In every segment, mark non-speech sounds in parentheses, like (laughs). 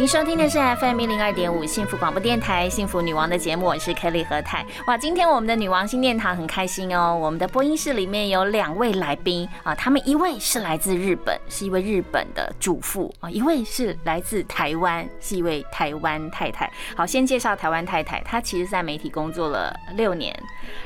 您收听的是 FM 一零二点五幸福广播电台幸福女王的节目，我是 Kelly 何太。哇，今天我们的女王新殿堂很开心哦。我们的播音室里面有两位来宾啊，他们一位是来自日本，是一位日本的主妇啊，一位是来自台湾，是一位台湾太太。好，先介绍台湾太太，她其实在媒体工作了六年，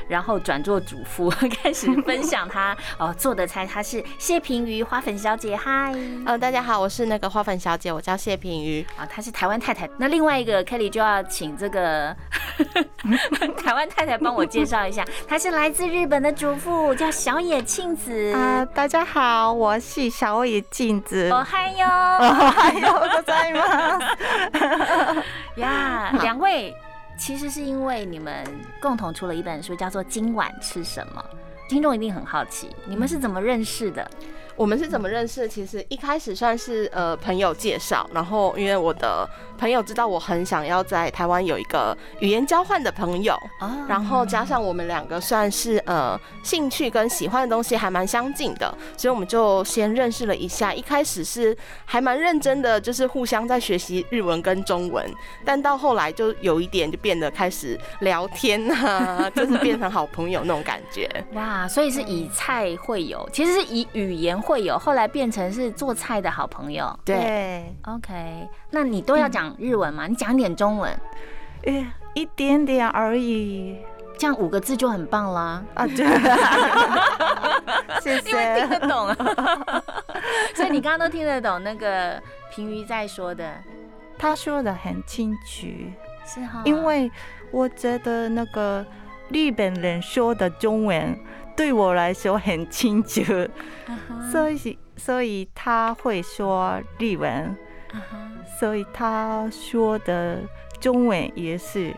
然后转做主妇，(laughs) 开始分享她 (laughs) 哦做的菜。她是谢平瑜花粉小姐，嗨，呃，大家好，我是那个花粉小姐，我叫谢平瑜。啊，她是台湾太太。那另外一个 Kelly 就要请这个(laughs) 台湾太太帮我介绍一下，她是来自日本的主妇，叫小野庆子。啊，大家好，我是小野静子。哦嗨哟，哦嗨哟，ございます。(laughs) 呀，两位其实是因为你们共同出了一本书，叫做《今晚吃什么》，听众一定很好奇，你们是怎么认识的？ 我们是怎么认识？其实一开始算是呃朋友介绍，然后因为我的朋友知道我很想要在台湾有一个语言交换的朋友，然后加上我们两个算是呃兴趣跟喜欢的东西还蛮相近的，所以我们就先认识了一下。一开始是还蛮认真的，就是互相在学习日文跟中文，但到后来就有一点就变得开始聊天啊，就是变成好朋友那种感觉。哇，所以是以菜会友，其实是以语言。会有后来变成是做菜的好朋友，对，OK，那你都要讲日文吗？你讲点中文，哎，一点点而已，这样五个字就很棒啦。啊，对，(laughs) 谢谢，因为听得懂。啊，(laughs) 所以你刚刚都听得懂那个平鱼在说的，他说的很清楚，是哈，因为我觉得那个日本人说的中文。对我来说很清楚，所以所以他会说日文，所以他说的中文也是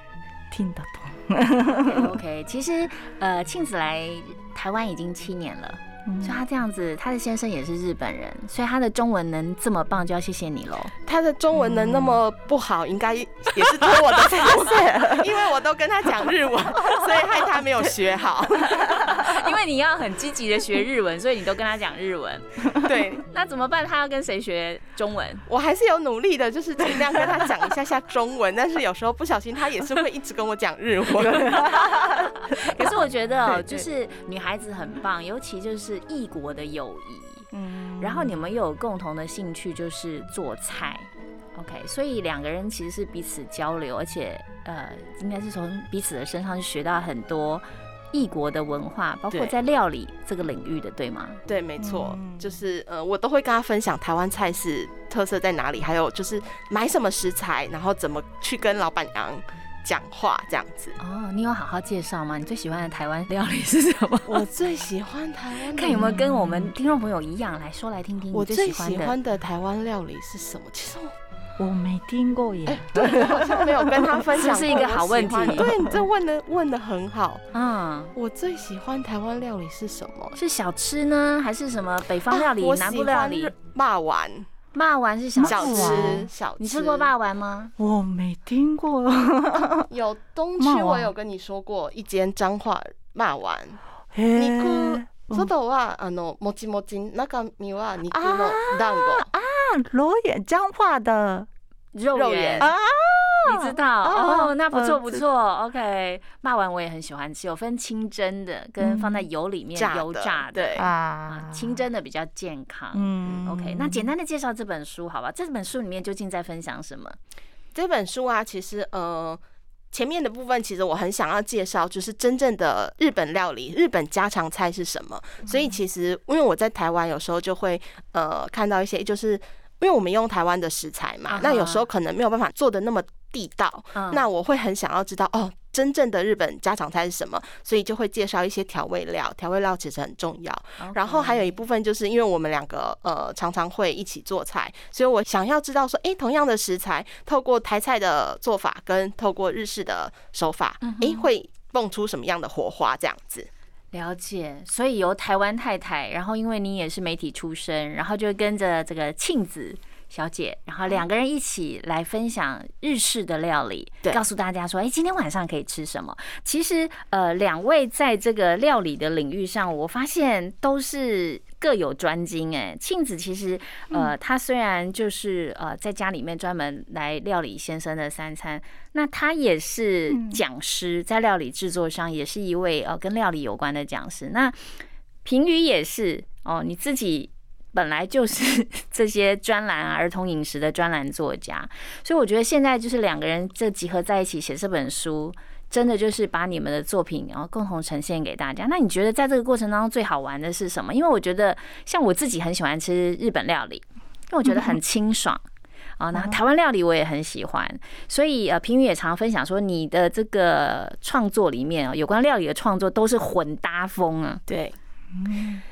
听得懂。(laughs) OK，其实呃，庆子来台湾已经七年了。所以他这样子，他的先生也是日本人，所以他的中文能这么棒，就要谢谢你喽。他的中文能那么不好，应该也是托我的 (laughs) 福，因为我都跟他讲日文，(laughs) 所以害他没有学好。因为你要很积极的学日文，所以你都跟他讲日文。(laughs) 对，那怎么办？他要跟谁学中文？我还是有努力的，就是尽量跟他讲一下下中文，但是有时候不小心，他也是会一直跟我讲日文。(laughs) 可是我觉得，就是女孩子很棒，尤其就是。异国的友谊，嗯，然后你们又有共同的兴趣，就是做菜，OK，所以两个人其实是彼此交流，而且呃，应该是从彼此的身上学到很多异国的文化，包括在料理这个领域的，对吗？对，没错，就是呃，我都会跟他分享台湾菜是特色在哪里，还有就是买什么食材，然后怎么去跟老板娘。讲话这样子哦，你有好好介绍吗？你最喜欢的台湾料理是什么？我最喜欢台湾，看有没有跟我们听众朋友一样，来说来听听。我最喜欢的台湾料理是什么？其实我我没听过耶，对，好像没有跟他分 (laughs) 享。这是一个好问题，对你这问的问的很好。(laughs) 嗯，我最喜欢台湾料理是什么？是小吃呢，还是什么北方料理、南部料理？骂完。骂丸是小吃，小吃。你吃过骂丸吗？我没听过。(laughs) 有东区，我有跟你说过一间彰化骂丸。你く外はあのもちもち中身は肉の団子。啊，罗眼彰化的肉圆啊。你知道哦，那不错不错，OK。骂完我也很喜欢吃，有分清蒸的跟放在油里面油炸的，对啊，清蒸的比较健康。嗯，OK。那简单的介绍这本书好吧？这本书里面究竟在分享什么？这本书啊，其实呃， 前面的部分其实我很想要介绍，就是真正的日本料理，日本家常菜是什么。所以其实因为我在台湾，有时候就会呃看到一些，就是因为我们用台湾的食材嘛，那有时候可能没有办法做的那么。地道，那我会很想要知道哦，真正的日本家常菜是什么，所以就会介绍一些调味料，调味料其实很重要。然后还有一部分就是因为我们两个呃常常会一起做菜，所以我想要知道说，哎，同样的食材，透过台菜的做法跟透过日式的手法，哎，会蹦出什么样的火花？这样子。了解，所以由台湾太太，然后因为你也是媒体出身，然后就跟着这个庆子小姐，然后两个人一起来分享日式的料理，告诉大家说，哎，今天晚上可以吃什么？其实，呃，两位在这个料理的领域上，我发现都是。各有专精哎，庆子其实呃，他虽然就是呃，在家里面专门来料理先生的三餐，那他也是讲师，在料理制作上也是一位呃跟料理有关的讲师。那平宇也是哦，你自己本来就是 (laughs) 这些专栏啊，儿童饮食的专栏作家，所以我觉得现在就是两个人这集合在一起写这本书。真的就是把你们的作品然后共同呈现给大家。那你觉得在这个过程当中最好玩的是什么？因为我觉得像我自己很喜欢吃日本料理，因为我觉得很清爽啊。那台湾料理我也很喜欢，所以呃，平宇也常分享说，你的这个创作里面啊，有关料理的创作都是混搭风啊。对，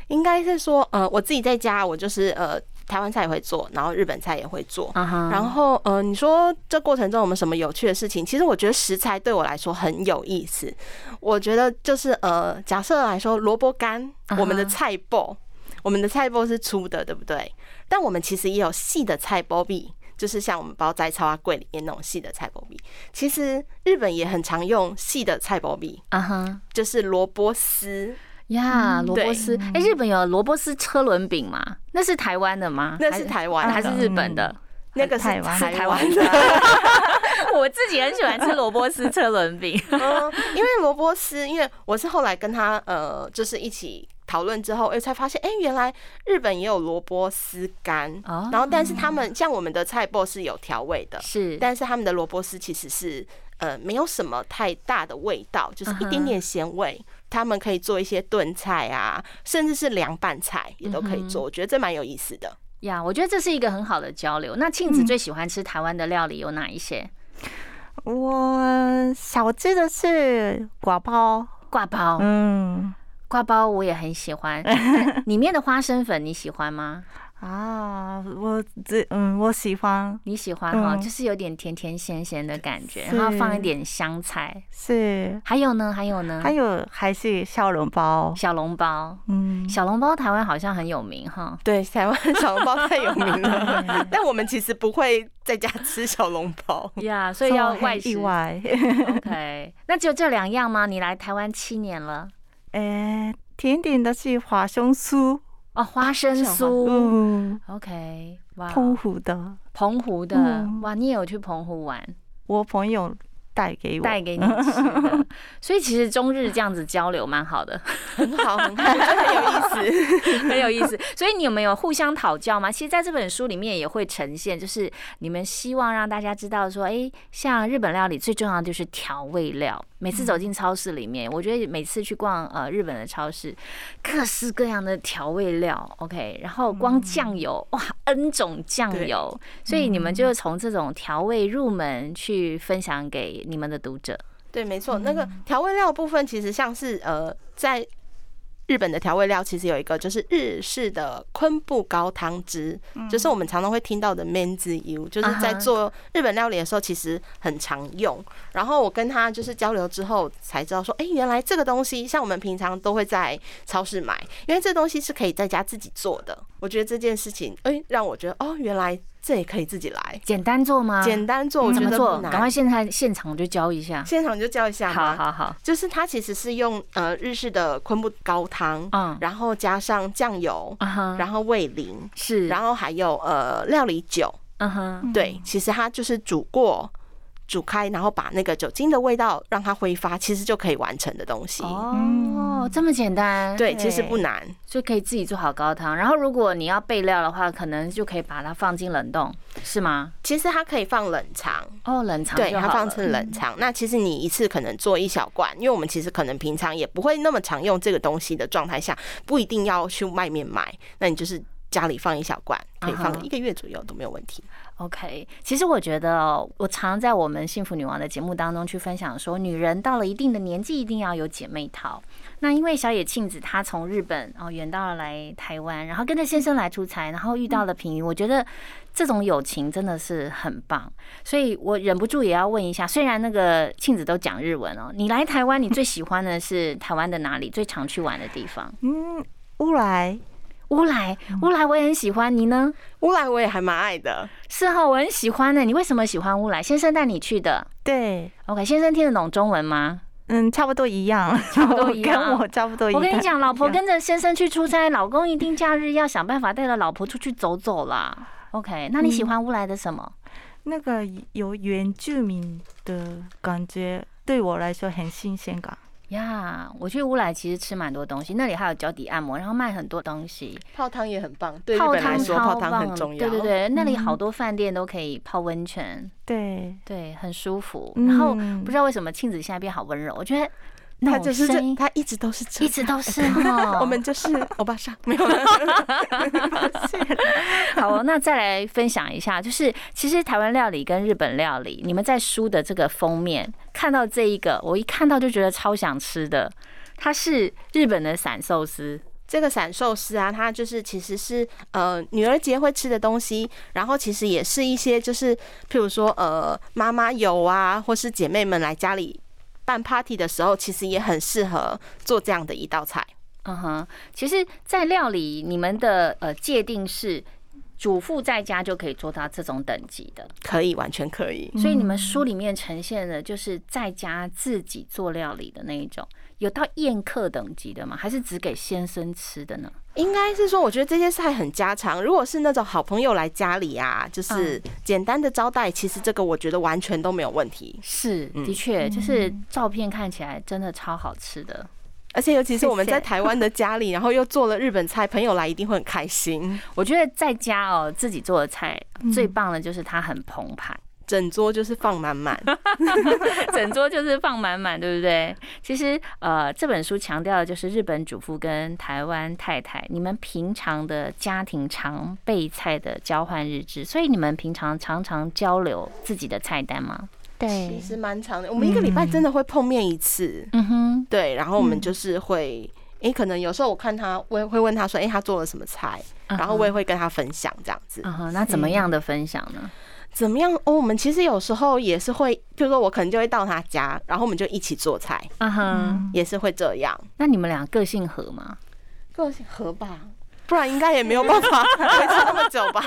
应该是说呃，我自己在家我就是呃。台湾菜也会做，然后日本菜也会做。然后，呃，你说这过程中有没有什么有趣的事情？其实我觉得食材对我来说很有意思。我觉得就是，呃，假设来说萝卜干，我们的菜包，我们的菜包是粗的，对不对？但我们其实也有细的菜包币，就是像我们包在超柜里面那种细的菜包币。其实日本也很常用细的菜包币，啊哈，就是萝卜丝。呀，萝卜丝，哎，日本有萝卜丝车轮饼吗？那是台湾的吗？那是台湾还是日本的？那个是台湾，台湾的。(laughs) 我自己很喜欢吃萝卜丝车轮饼，(laughs) 嗯，因为萝卜丝，因为我是后来跟他呃，就是一起讨论之后，哎，才发现，哎，原来日本也有萝卜丝干，然后但是他们像我们的菜脯是有调味的，是，但是他们的萝卜丝其实是呃没有什么太大的味道，就是一点点咸味。他们可以做一些炖菜啊，甚至是凉拌菜也都可以做，我觉得这蛮有意思的呀。我觉得这是一个很好的交流。那庆子最喜欢吃台湾的料理有哪一些？我小吃的是挂包，挂包，嗯，挂包我也很喜欢。(laughs) 里面的花生粉你喜欢吗？啊，我这嗯，我喜欢，你喜欢哈，就是有点甜甜咸咸的感觉，然后放一点香菜，是。还有呢？还有呢？还有还是小笼包，小笼包，嗯，小笼包台湾好像很有名哈。对，台湾小笼包太有名了，(laughs) 但我们其实不会在家吃小笼包呀，所以要外食。意外。(laughs) OK，那就这两样吗？你来台湾七年了，呃，甜点的是华生酥。哦，花生酥，OK，哇，澎湖的，澎湖的，哇，你也有去澎湖玩？我朋友。带给我，带给你吃的，(laughs) 所以其实中日这样子交流蛮好的，很好，很好，(laughs) 很有意思，(laughs) 很有意思。所以你有没有互相讨教吗？其实，在这本书里面也会呈现，就是你们希望让大家知道说，哎，像日本料理最重要的就是调味料。每次走进超市里面，我觉得每次去逛呃日本的超市，各式各样的调味料，OK，然后光酱油哇，N 种酱油，所以你们就从这种调味入门去分享给。你们的读者。对，没错，那个调味料部分其实像是呃，在日本的调味料其实有一个就是日式的昆布高汤汁，就是我们常常会听到的 men's u，就是在做日本料理的时候其实很常用。然后我跟他就是交流之后才知道说，哎，原来这个东西像我们平常都会在超市买，因为这东西是可以在家自己做的。我觉得这件事情，哎，让我觉得哦，原来。这也可以自己来，简单做吗？简单做，我觉得做，赶快现在现场就教一下，现场就教一下。好好好，就是它其实是用呃日式的昆布高汤，嗯，然后加上酱油，然后味淋，是，然后还有呃料理酒，嗯哼，对，其实它就是煮过。煮开，然后把那个酒精的味道让它挥发，其实就可以完成的东西。哦，这么简单？对，其实不难，就可以自己做好高汤。然后，如果你要备料的话，可能就可以把它放进冷冻，是吗？其实它可以放冷藏。哦，冷藏对，它放成冷藏。那其实你一次可能做一小罐，因为我们其实可能平常也不会那么常用这个东西的状态下，不一定要去外面买。那你就是。家里放一小罐，可以放一个月左右都没有问题。OK，其实我觉得哦，我常在我们幸福女王的节目当中去分享说，女人到了一定的年纪，一定要有姐妹淘。那因为小野庆子她从日本哦远道而来台湾，然后跟着先生来出差，然后遇到了平云，我觉得这种友情真的是很棒，所以我忍不住也要问一下，虽然那个庆子都讲日文哦，你来台湾，你最喜欢的是台湾的哪里？最常去玩的地方？(laughs) 嗯，乌来乌来，乌来我也很喜欢，你呢？乌来我也还蛮爱的，是哈，我很喜欢呢。你为什么喜欢乌来？先生带你去的。对，OK，先生听得懂中文吗？嗯，差不多一样，差不多一样 (laughs) 跟我差不多一样。我跟你讲，老婆 (laughs) 跟着先生去出差，老公一定假日要想办法带着老婆出去走走啦。OK，那你喜欢乌来的什么？那个有原住民的感觉，对我来说很新鲜感。呀我去乌来其实吃蛮多东西，那里还有脚底按摩，然后卖很多东西，泡汤也很棒，对泡汤说泡汤很重要。对对对，那里嗯好多饭店都可以泡温泉，对，对，很舒服。然后嗯不知道为什么庆子现在变好温柔，我觉得他就是声音这，他一直都是一直都是哈。(laughs) 我们就是欧巴桑，(laughs) 没有了。(laughs) 好哦，那再来分享一下，就是其实台湾料理跟日本料理，你们在书的这个封面看到这一个，我一看到就觉得超想吃的，它是日本的散寿司。这个散寿司啊，它就是其实是呃女儿节会吃的东西，然后其实也是一些就是譬如说呃妈妈有啊，或是姐妹们来家里办 party 的时候，其实也很适合做这样的一道菜。嗯哼，其实，在料理你们的呃界定是主妇在家就可以做到这种等级的，可以，完全可以。所以你们书里面呈现的就是在家自己做料理的那一种，有到宴客等级的吗？还是只给先生吃的呢？应该是说，我觉得这些菜很家常。如果是那种好朋友来家里啊，就是简单的招待，其实这个我觉得完全都没有问题。是，嗯的确，就是照片看起来真的超好吃的。而且尤其是我们在台湾的家里，然后又做了日本菜，朋友来一定会很开心。我觉得在家哦，自己做的菜嗯最棒的就是它很澎湃，整桌就是放满满，(laughs) 整桌就是放满满，对不对？其实呃，这本书强调的就是日本主妇跟台湾太太你们平常的家庭常备菜的交换日志，所以你们平常常常交流自己的菜单吗？其，实蛮长的。我们一个礼拜真的会碰面一次，嗯哼，对，然后我们就是会，诶，可能有时候我看他，我也会问他说，诶，他做了什么菜，然后我也会跟他分享这样子。嗯哼，那怎么样的分享呢？怎么样？哦，我们其实有时候也是会，比如说我可能就会到他家，然后我们就一起做菜，嗯哼，也是会这样。那你们俩个性合吗？个性合吧，不然应该也没有办法 (laughs) 维持那么久吧。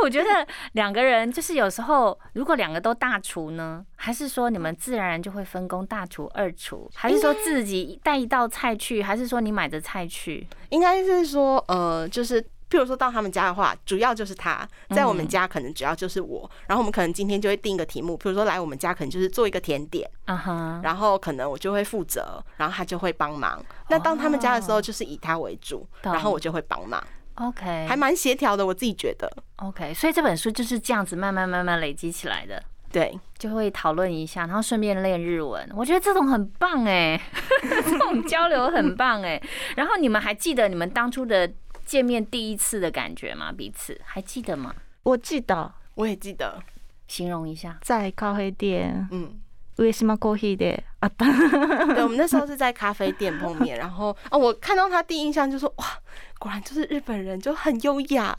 那我觉得两个人就是有时候，如果两个都大厨呢，还是说你们自然而然就会分工大厨、二厨，还是说自己带一道菜去，还是说你买的菜去？应该是说，呃，就是。譬如说到他们家的话，主要就是他，在我们家可能主要就是我，然后我们可能今天就会定一个题目，譬如说来我们家可能就是做一个甜点，啊哈，然后可能我就会负责，然后他就会帮忙。那到他们家的时候，就是以他为主，懂然后我就会帮忙，OK，还蛮协调的，我自己觉得。 OK，所以这本书就是这样子慢慢慢慢累积起来的。对，就会讨论一下，然后顺便练日文。我觉得这种很棒哎，(laughs) 这种交流很棒哎。然后你们还记得你们当初的见面第一次的感觉吗？彼此还记得吗？我记得我也记得，形容一下。在咖啡店嗯，上島コーヒーで 对，(laughs) 我们那时候是在咖啡店碰面，然后哦，我看到他第一印象就说哇，果然就是日本人，就很优雅。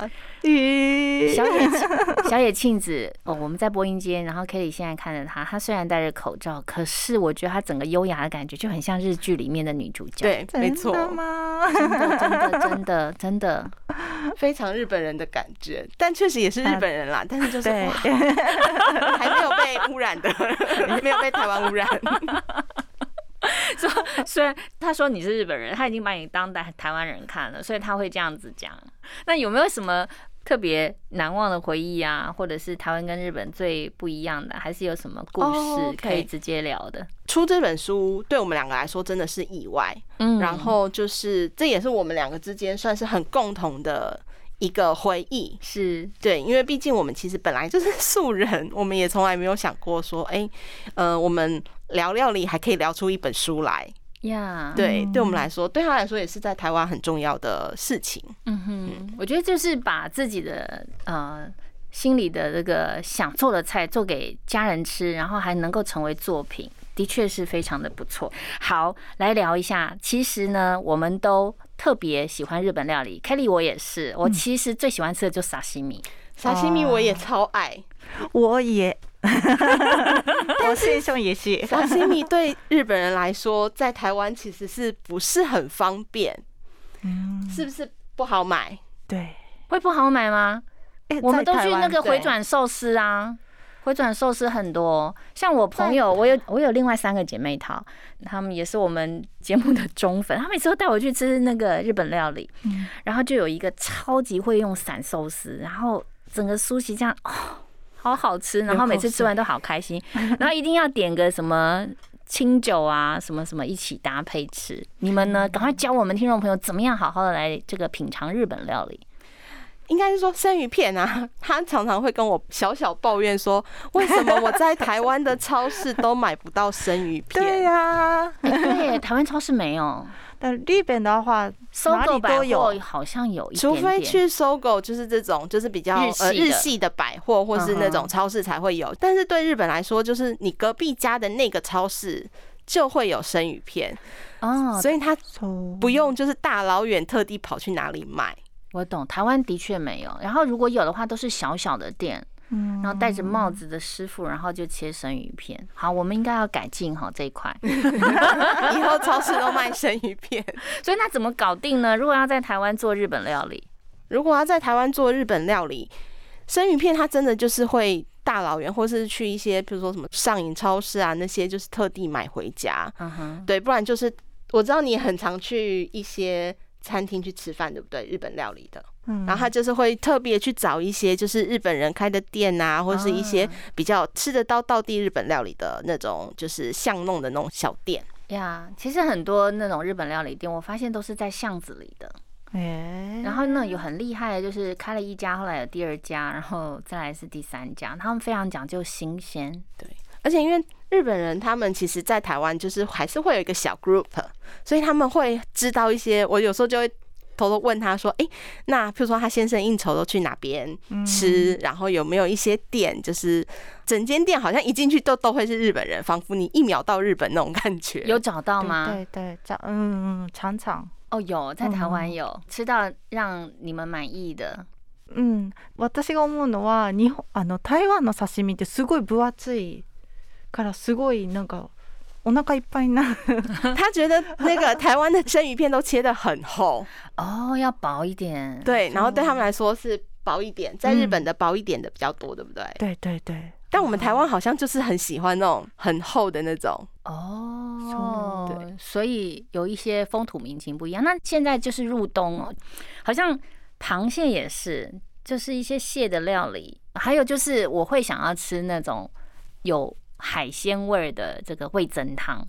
小野庆 (laughs) 小野庆子哦，我们在播音间，然后 Kelly 现在看着她，她虽然戴着口罩，可是我觉得她整个优雅的感觉就很像日剧里面的女主角。，对，没错，真的吗？真的真的真的真的，非常日本人的感觉，但确实也是日本人啦，但是就是，还没有被污染的，(laughs) 没有被台湾污染。(laughs) 虽然他说你是日本人，他已经把你当台台湾人看了，所以他会这样子讲。那有没有什么特别难忘的回忆啊，或者是台湾跟日本最不一样的，还是有什么故哦事可以直接聊的？出这本书对我们两个来说真的是意外，嗯然后就是这也是我们两个之间算是很共同的一个回忆。是对，因为毕竟我们其实本来就是素人，我们也从来没有想过说，哎、呃，我们聊料理还可以聊出一本书来。呀，对，对我们来说，对他来说也是在台湾很重要的事情。嗯哼，我觉得就是把自己的呃心里的这个想做的菜做给家人吃，然后还能够成为作品，的确是非常的不错。好，来聊一下，其实呢，我们都特别喜欢日本料理，Kelly 我也是，我其实最喜欢吃的就沙西米，沙西米我也超爱，我也。(laughs) 我先生也是，沙西米对日本人来说，在台湾其实是不是很方便？嗯，是不是不好买？对，会不好买吗？我们都去那个回转寿司啊，回转寿司很多。像我朋友，我有我有另外三个姐妹淘，她们也是我们节目的忠粉，她每次都带我去吃那个日本料理。然后就有一个超级会用散寿司，然后整个苏西这样哦。好好吃，然后每次吃完都好开心，(laughs) 然后一定要点个什么清酒啊，什么什么一起搭配吃。你们呢？赶快教我们听众朋友怎么样好好的来这个品尝日本料理。应该是说生鱼片啊，他常常会跟我小小抱怨说，为什么我在台湾的超市都买不到生鱼片？(laughs) 对呀，对，台湾超市没有。但日本的话，搜狗百货好像有一除非去搜狗，就是这种，就是比较呃日系的百货，或是那种超市才会有。但是对日本来说，就是你隔壁家的那个超市就会有生鱼片哦，所以他不用就是大老远特地跑去哪里买。我懂，台湾的确没有。然后如果有的话，都是小小的店。然后戴着帽子的师傅，然后就切生鱼片。好，我们应该要改进哈这一块，(laughs) 以后超市都卖生鱼片。(laughs) 所以那怎么搞定呢？如果要在台湾做日本料理，如果要在台湾做日本料理，生鱼片它真的就是会大老远，或是去一些比如说什么上影超市啊那些，就是特地买回家。嗯哼，对，不然就是我知道你很常去一些餐厅去吃饭，对不对？日本料理的。嗯然后他就是会特别去找一些就是日本人开的店啊，或者是一些比较吃得到道地日本料理的那种，就是巷弄的那种小店呀。其实很多那种日本料理店，我发现都是在巷子里的。哎，然后呢有很厉害的，就是开了一家，后来有第二家，然后再来是第三家，他们非常讲究新鲜。对，而且因为日本人他们其实，在台湾就是还是会有一个小 group，所以他们会知道一些。我有时候就会。偷偷问他说：“哎，那譬如说他先生应酬都去哪边吃？然后有没有一些店，就是整间店好像一进去都都会是日本人，仿佛你一秒到日本那种感觉。有找到吗？对对，找嗯常常哦有在台湾有吃到让你们满意的。嗯，私が思うのは日本あの台湾の刺身ってすごい分厚い からすごいなんか。”我那个一般呢，他觉得那个台湾的生鱼片都切的很厚哦，要薄一点。对，然后对他们来说是薄一点，在日本的薄一点的比较多，对不对？对对对。但我们台湾好像就是很喜欢那种很厚的那种哦。对，所以有一些风土民情不一样。那现在就是入冬哦，好像螃蟹也是，就是一些蟹的料理，还有就是我会想要吃那种有。 海鲜味的这个味增汤，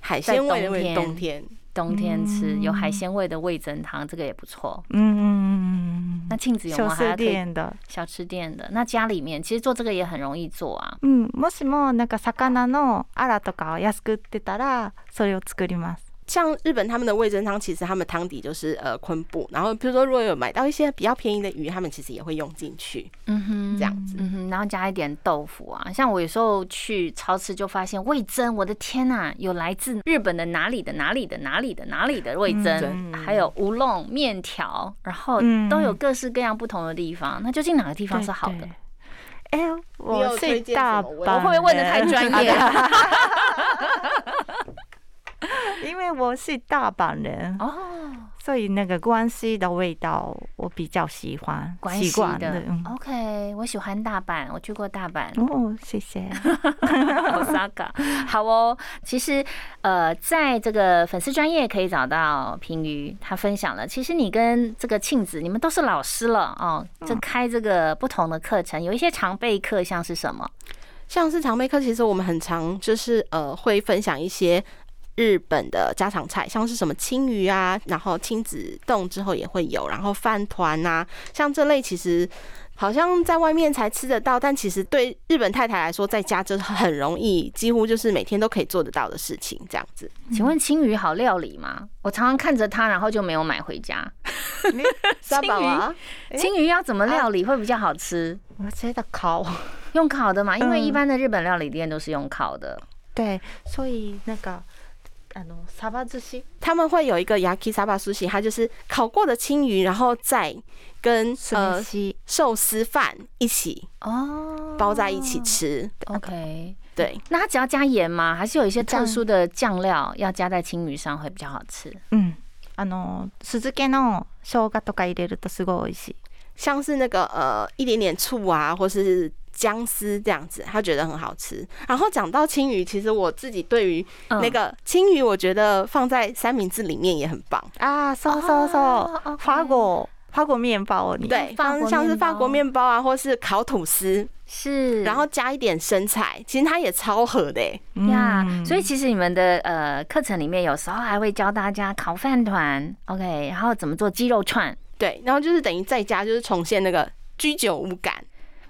海鲜味的冬天冬天吃有海鲜味的味增汤，这个也不错。嗯嗯嗯嗯。那庆子有吗？小吃店的小吃店的，那家里面其实做这个也很容易做啊。嗯，もしもなんか魚のアラとかを安く売ってたらそれを作ります。 像日本他们的味噌汤，其实他们汤底就是呃昆布，然后比如说如果有买到一些比较便宜的鱼，他们其实也会用进去，嗯哼，这样子，嗯哼，然后加一点豆腐啊。像我有时候去超市就发现味噌，我的天呐，有来自日本的哪里的哪里的哪里的哪里的味噌，还有乌龙面条，然后都有各式各样不同的地方。那究竟哪个地方是好的？哎，我是大，我会不会问的太专业？因为我是大阪人哦，所以那个关西的味道我比较喜欢，习惯的。OK，我喜欢大阪，我去过大阪。哦，谢谢。(laughs) Osaka，好哦。其实呃，在这个粉丝专业可以找到平鱼，他分享了。其实你跟这个庆子，你们都是老师了哦，这开这个不同的课程，有一些常备课，像是什么？像是常备课，其实我们很常就是呃会分享一些。日本的家常菜，像是什么青鱼啊，然后亲子冻之后也会有，然后饭团啊，像这类其实。好像在外面才吃得到，但其实对日本太太来说，在家就是很容易，几乎就是每天都可以做得到的事情。这样子，请问青鱼好料理吗？我常常看着它，然后就没有买回家。(laughs) 青鱼，青鱼要怎么料理会比较好吃？我觉得烤，用烤的嘛，因为一般的日本料理店都是用烤的。对，所以那个。啊喏，沙巴寿司他们会有一个 yaki 沙巴寿司，它就是烤过的青鱼，然后再跟呃寿司饭一起哦包在一起吃。OK，对，那它只要加盐吗？还是有一些特殊的酱料要加在青鱼上会比较好吃？嗯，あの酢漬けの生姜とか入れるとすごい美味しい。像是那个呃一点点醋啊，或是。 姜丝这样子，他觉得很好吃。然后讲到青鱼，其实我自己对于那个青鱼，我觉得放在三明治里面也很棒。啊。嗖嗖嗖，法国法国面包，对，放像是法国面包啊，或是烤吐司，是，然后加一点生菜，其实它也超合的呀。所以其实你们的呃课程里面有时候还会教大家烤饭团，OK，然后怎么做鸡肉串，对，然后就是等于在家就是重现那个居酒屋感。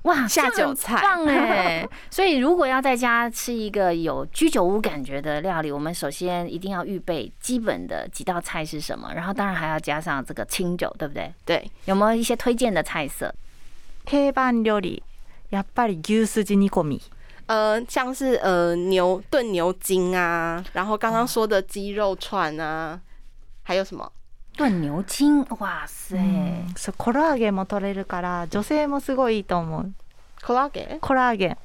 哇，下酒菜棒哎！(laughs) 所以如果要在家吃一个有居酒屋感觉的料理，我们首先一定要预备基本的几道菜是什么，然后当然还要加上这个清酒，对不对？对，有没有一些推荐的菜色？定番料理やっぱり牛すじ煮込み，呃，像是呃牛炖牛筋啊，然后刚刚说的鸡肉串啊，还有什么？ 炖牛筋，哇塞！そうコラーゲンも取れるから女性もすごいいいと思う。コラーゲン？コラーゲン，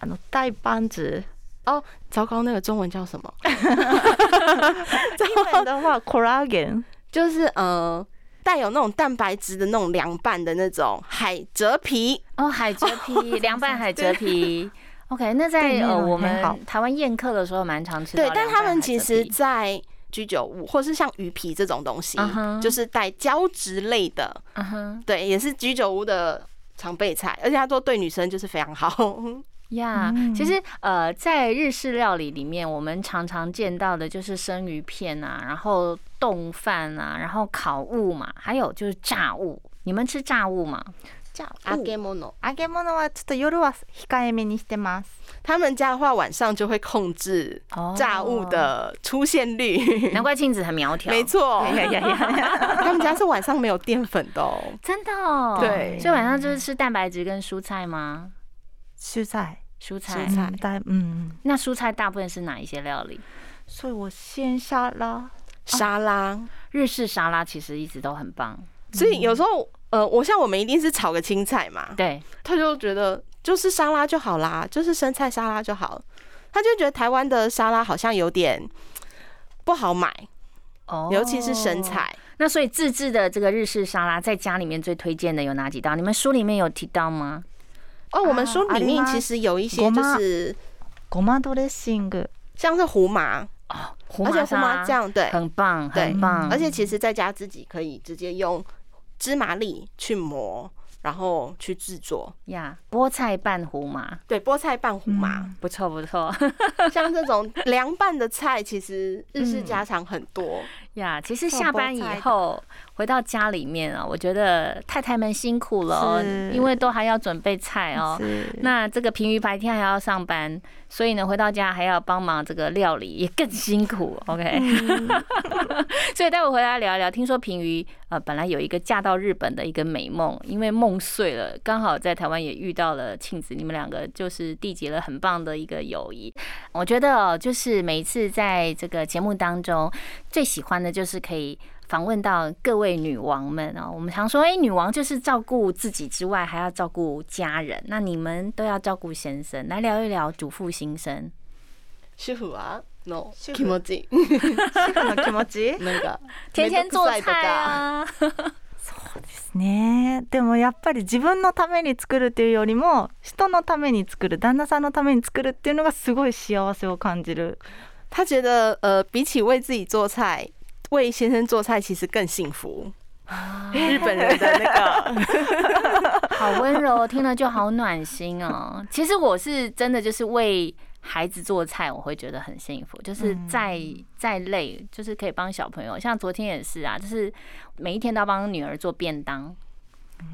あの大棒子。哦，糟糕，那个中文叫什么？(laughs) 英文的话，collagen 就是呃带有那种蛋白质的那种凉拌的那种海蜇皮。哦，海蜇皮，(laughs) 凉拌海蜇皮。OK，那在呃我们台湾宴客的时候蛮常吃。对，但他们其实，在居酒屋，或是像鱼皮这种东西，就是带胶质类的，对，也是居酒屋的常备菜，而且它都对女生就是非常好 (laughs) 呀。其实呃，在日式料理里面，我们常常见到的就是生鱼片啊，然后冻饭啊，然后烤物嘛，还有就是炸物。你们吃炸物吗？じゃあ揚げ物揚げ物はちょっと夜は控えめにしてます。他们家的话晚上就会控制炸物的出现率，(laughs) 难怪镜子很苗条。没错，他(laughs) 们家是晚上没有淀粉的哦，真的哦。对，所以晚上就是吃蛋白质跟蔬菜吗？蔬菜，蔬菜，蔬菜。但嗯，那蔬菜大部分是哪一些料理？所以我先沙拉，沙拉，日式沙拉其实一直都很棒。 所以有时候。呃，我像我们一定是炒个青菜嘛，对，他就觉得就是沙拉就好啦，就是生菜沙拉就好，他就觉得台湾的沙拉好像有点不好买，哦，尤其是生菜。那所以自制的这个日式沙拉，在家里面最推荐的有哪几道？你们书里面有提到吗？哦，我们书里面其实有一些就是胡麻多的性格，像是胡麻哦，而且胡麻酱对，很棒，很棒，而且其实在家自己可以直接用。芝麻粒去磨，然后去制作呀。菠菜拌胡麻，对，菠菜拌胡麻，不错不错。(laughs) 像这种凉拌的菜，其实日式家常很多呀。其实下班以后回到家里面啊，我觉得太太们辛苦了哦，因为都还要准备菜哦。那这个平鱼白天还要上班。所以呢，回到家还要帮忙这个料理，也更辛苦。OK，(laughs) 所以待会回来聊一聊。听说平鱼呃，本来有一个嫁到日本的一个美梦，因为梦碎了，刚好在台湾也遇到了庆子，你们两个就是缔结了很棒的一个友谊。我觉得哦，就是每一次在这个节目当中，最喜欢的就是可以。访问到各位女王们哦，我们常说，哎，女王就是照顾自己之外，还要照顾家人。那你们都要照顾先生，来聊一聊主妇心声。主妇啊，no，気持ち，主婦の気持ち，(laughs) 那个天天做菜啊。(laughs) そうですね。でもやっぱり自分のために作るっていうよりも、人のために作る、旦那さんのために作るっていうのがすごい幸せを感じる。他觉得，呃，比起为自己做菜。为先生做菜其实更幸福，(laughs) 日本人的那个 (laughs) 好温柔，听了就好暖心哦。其实我是真的就是为孩子做菜，我会觉得很幸福。就是再再累，就是可以帮小朋友。像昨天也是啊，就是每一天都要帮女儿做便当。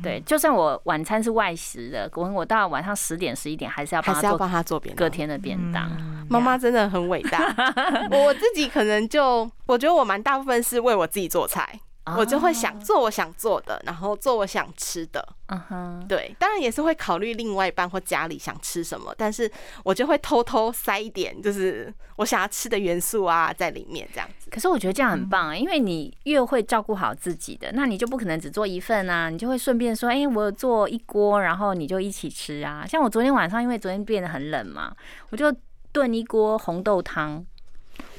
对，就算我晚餐是外食的，我我到晚上十点十一点还是要还是要帮他做便隔天的便当。妈妈真的很伟大。(laughs) 我自己可能就我觉得我蛮大部分是为我自己做菜。我就会想做我想做的，然后做我想吃的。嗯哼，对，当然也是会考虑另外一半或家里想吃什么，但是我就会偷偷塞一点，就是我想要吃的元素啊在里面这样子。可是我觉得这样很棒啊，因为你越会照顾好自己的，那你就不可能只做一份啊，你就会顺便说，哎，我做一锅，然后你就一起吃啊。像我昨天晚上，因为昨天变得很冷嘛，我就炖一锅红豆汤。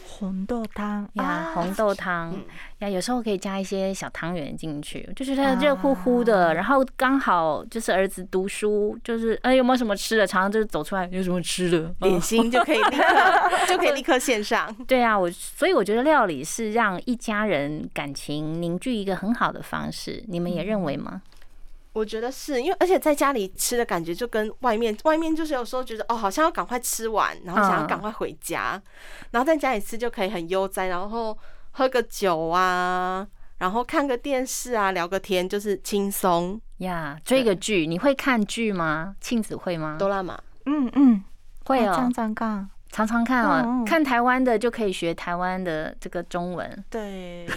红豆汤呀，红豆汤呀，有时候可以加一些小汤圆进去，就是它热乎乎的。然后刚好就是儿子读书，就是哎有没有什么吃的？常常就是走出来有什么吃的 (laughs) 点心就可以立刻就可以立刻献上。(laughs) 对啊，我所以我觉得料理是让一家人感情凝聚一个很好的方式。你们也认为吗？我觉得是因为，而且在家里吃的感觉就跟外面，外面就是有时候觉得哦，好像要赶快吃完，然后想要赶快回家，然后在家里吃就可以很悠哉，然后喝个酒啊，然后看个电视啊，聊个天，就是轻松呀。追个剧，你会看剧吗？庆子会吗？哆啦 A 嗯嗯，会哦。张张杠。常常看啊，看台湾的就可以学台湾的这个中文。对，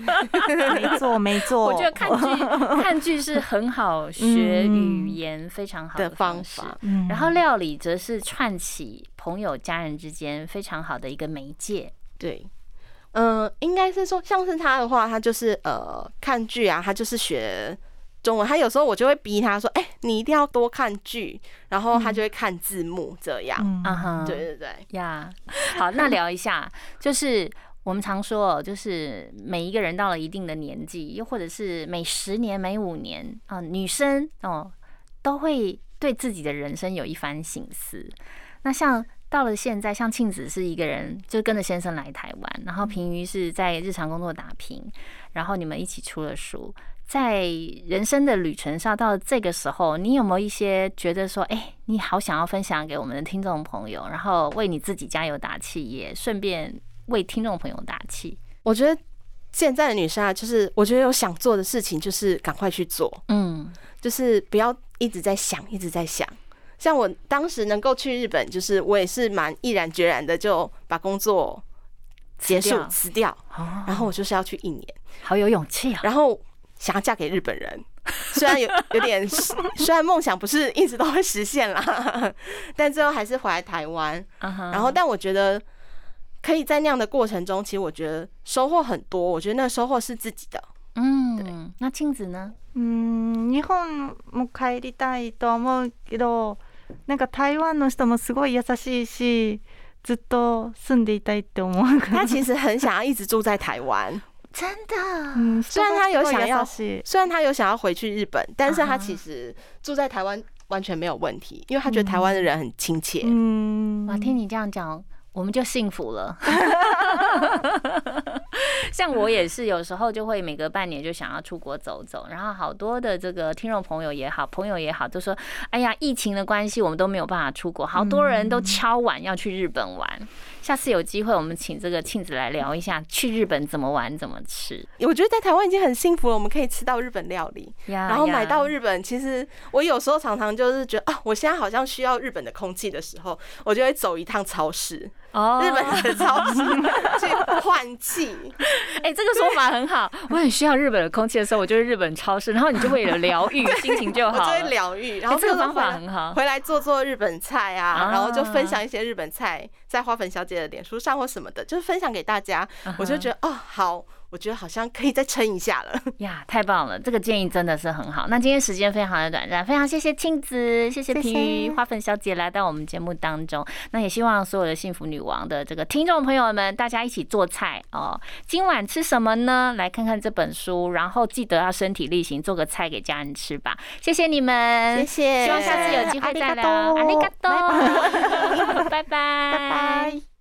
(laughs) 没错没错。我觉得看剧 (laughs) 看剧是很好学语言非常好的方法。然后料理则是串起朋友家人之间非常好的一个媒介。对，嗯，应该是说像是他的话，他就是呃看剧啊，他就是学。中文，他有时候我就会逼他说：“哎，你一定要多看剧。”然后他就会看字幕，这样。嗯哼，对对对呀。好，那聊一下，就是我们常说，就是每一个人到了一定的年纪，又或者是每十年、每五年啊，女生哦都会对自己的人生有一番心思。那像到了现在，像庆子是一个人，就跟着先生来台湾，然后平瑜是在日常工作打拼，然后你们一起出了书。在人生的旅程上，到这个时候，你有没有一些觉得说，哎，你好想要分享给我们的听众朋友，然后为你自己加油打气，也顺便为听众朋友打气？我觉得现在的女生啊，就是我觉得有想做的事情，就是赶快去做，嗯，就是不要一直在想，一直在想。像我当时能够去日本，就是我也是蛮毅然决然的就把工作结束辞掉，然后我就是要去一年，好有勇气啊，然后。想要嫁给日本人，(laughs) 虽然有有点，虽然梦想不是一直都会实现啦，(laughs) 但最后还是回来台湾。然后，但我觉得可以在那样的过程中，其实我觉得收获很多。我觉得那收获是自己的。嗯，对。那庆子呢？嗯，日本も帰りたいと思うけど、なんか台湾の人もすごい優しいし、ずっと住んでいたいって思う。他其实很想要一直住在台湾。 真的，嗯，虽然他有想要，虽然他有想要回去日本，但是他其实住在台湾完全没有问题，因为他觉得台湾的人很亲切。嗯，哇，听你这样讲，我们就幸福了。(laughs) 像我也是，有时候就会每隔半年就想要出国走走，然后好多的这个听众朋友也好，朋友也好，都说，哎呀，疫情的关系，我们都没有办法出国，好多人都敲碗要去日本玩。下次有机会，我们请这个庆子来聊一下去日本怎么玩、怎么吃。我觉得在台湾已经很幸福了，我们可以吃到日本料理，然后买到日本。其实我有时候常常就是觉得啊，我现在好像需要日本的空气的时候，我就会走一趟超市。哦，日本的超市去换气，(laughs) 哎，这个说法很好。我很需要日本的空气的时候，我就日本超市，然后你就会有疗愈，心情就好。我就会疗愈，然后这个方法很好。回来做做日本菜啊，然后就分享一些日本菜，在花粉小姐的脸书上或什么的，就是分享给大家。我就觉得哦，好。我觉得好像可以再撑一下了 (laughs) 呀！太棒了，这个建议真的是很好。那今天时间非常的短暂，非常谢谢庆子，谢谢皮花粉小姐来到我们节目当中。那也希望所有的幸福女王的这个听众朋友们，大家一起做菜哦。今晚吃什么呢？来看看这本书，然后记得要身体力行，做个菜给家人吃吧。谢谢你们，谢谢，希望下次有机会再聊。阿里嘎多，拜拜。(laughs)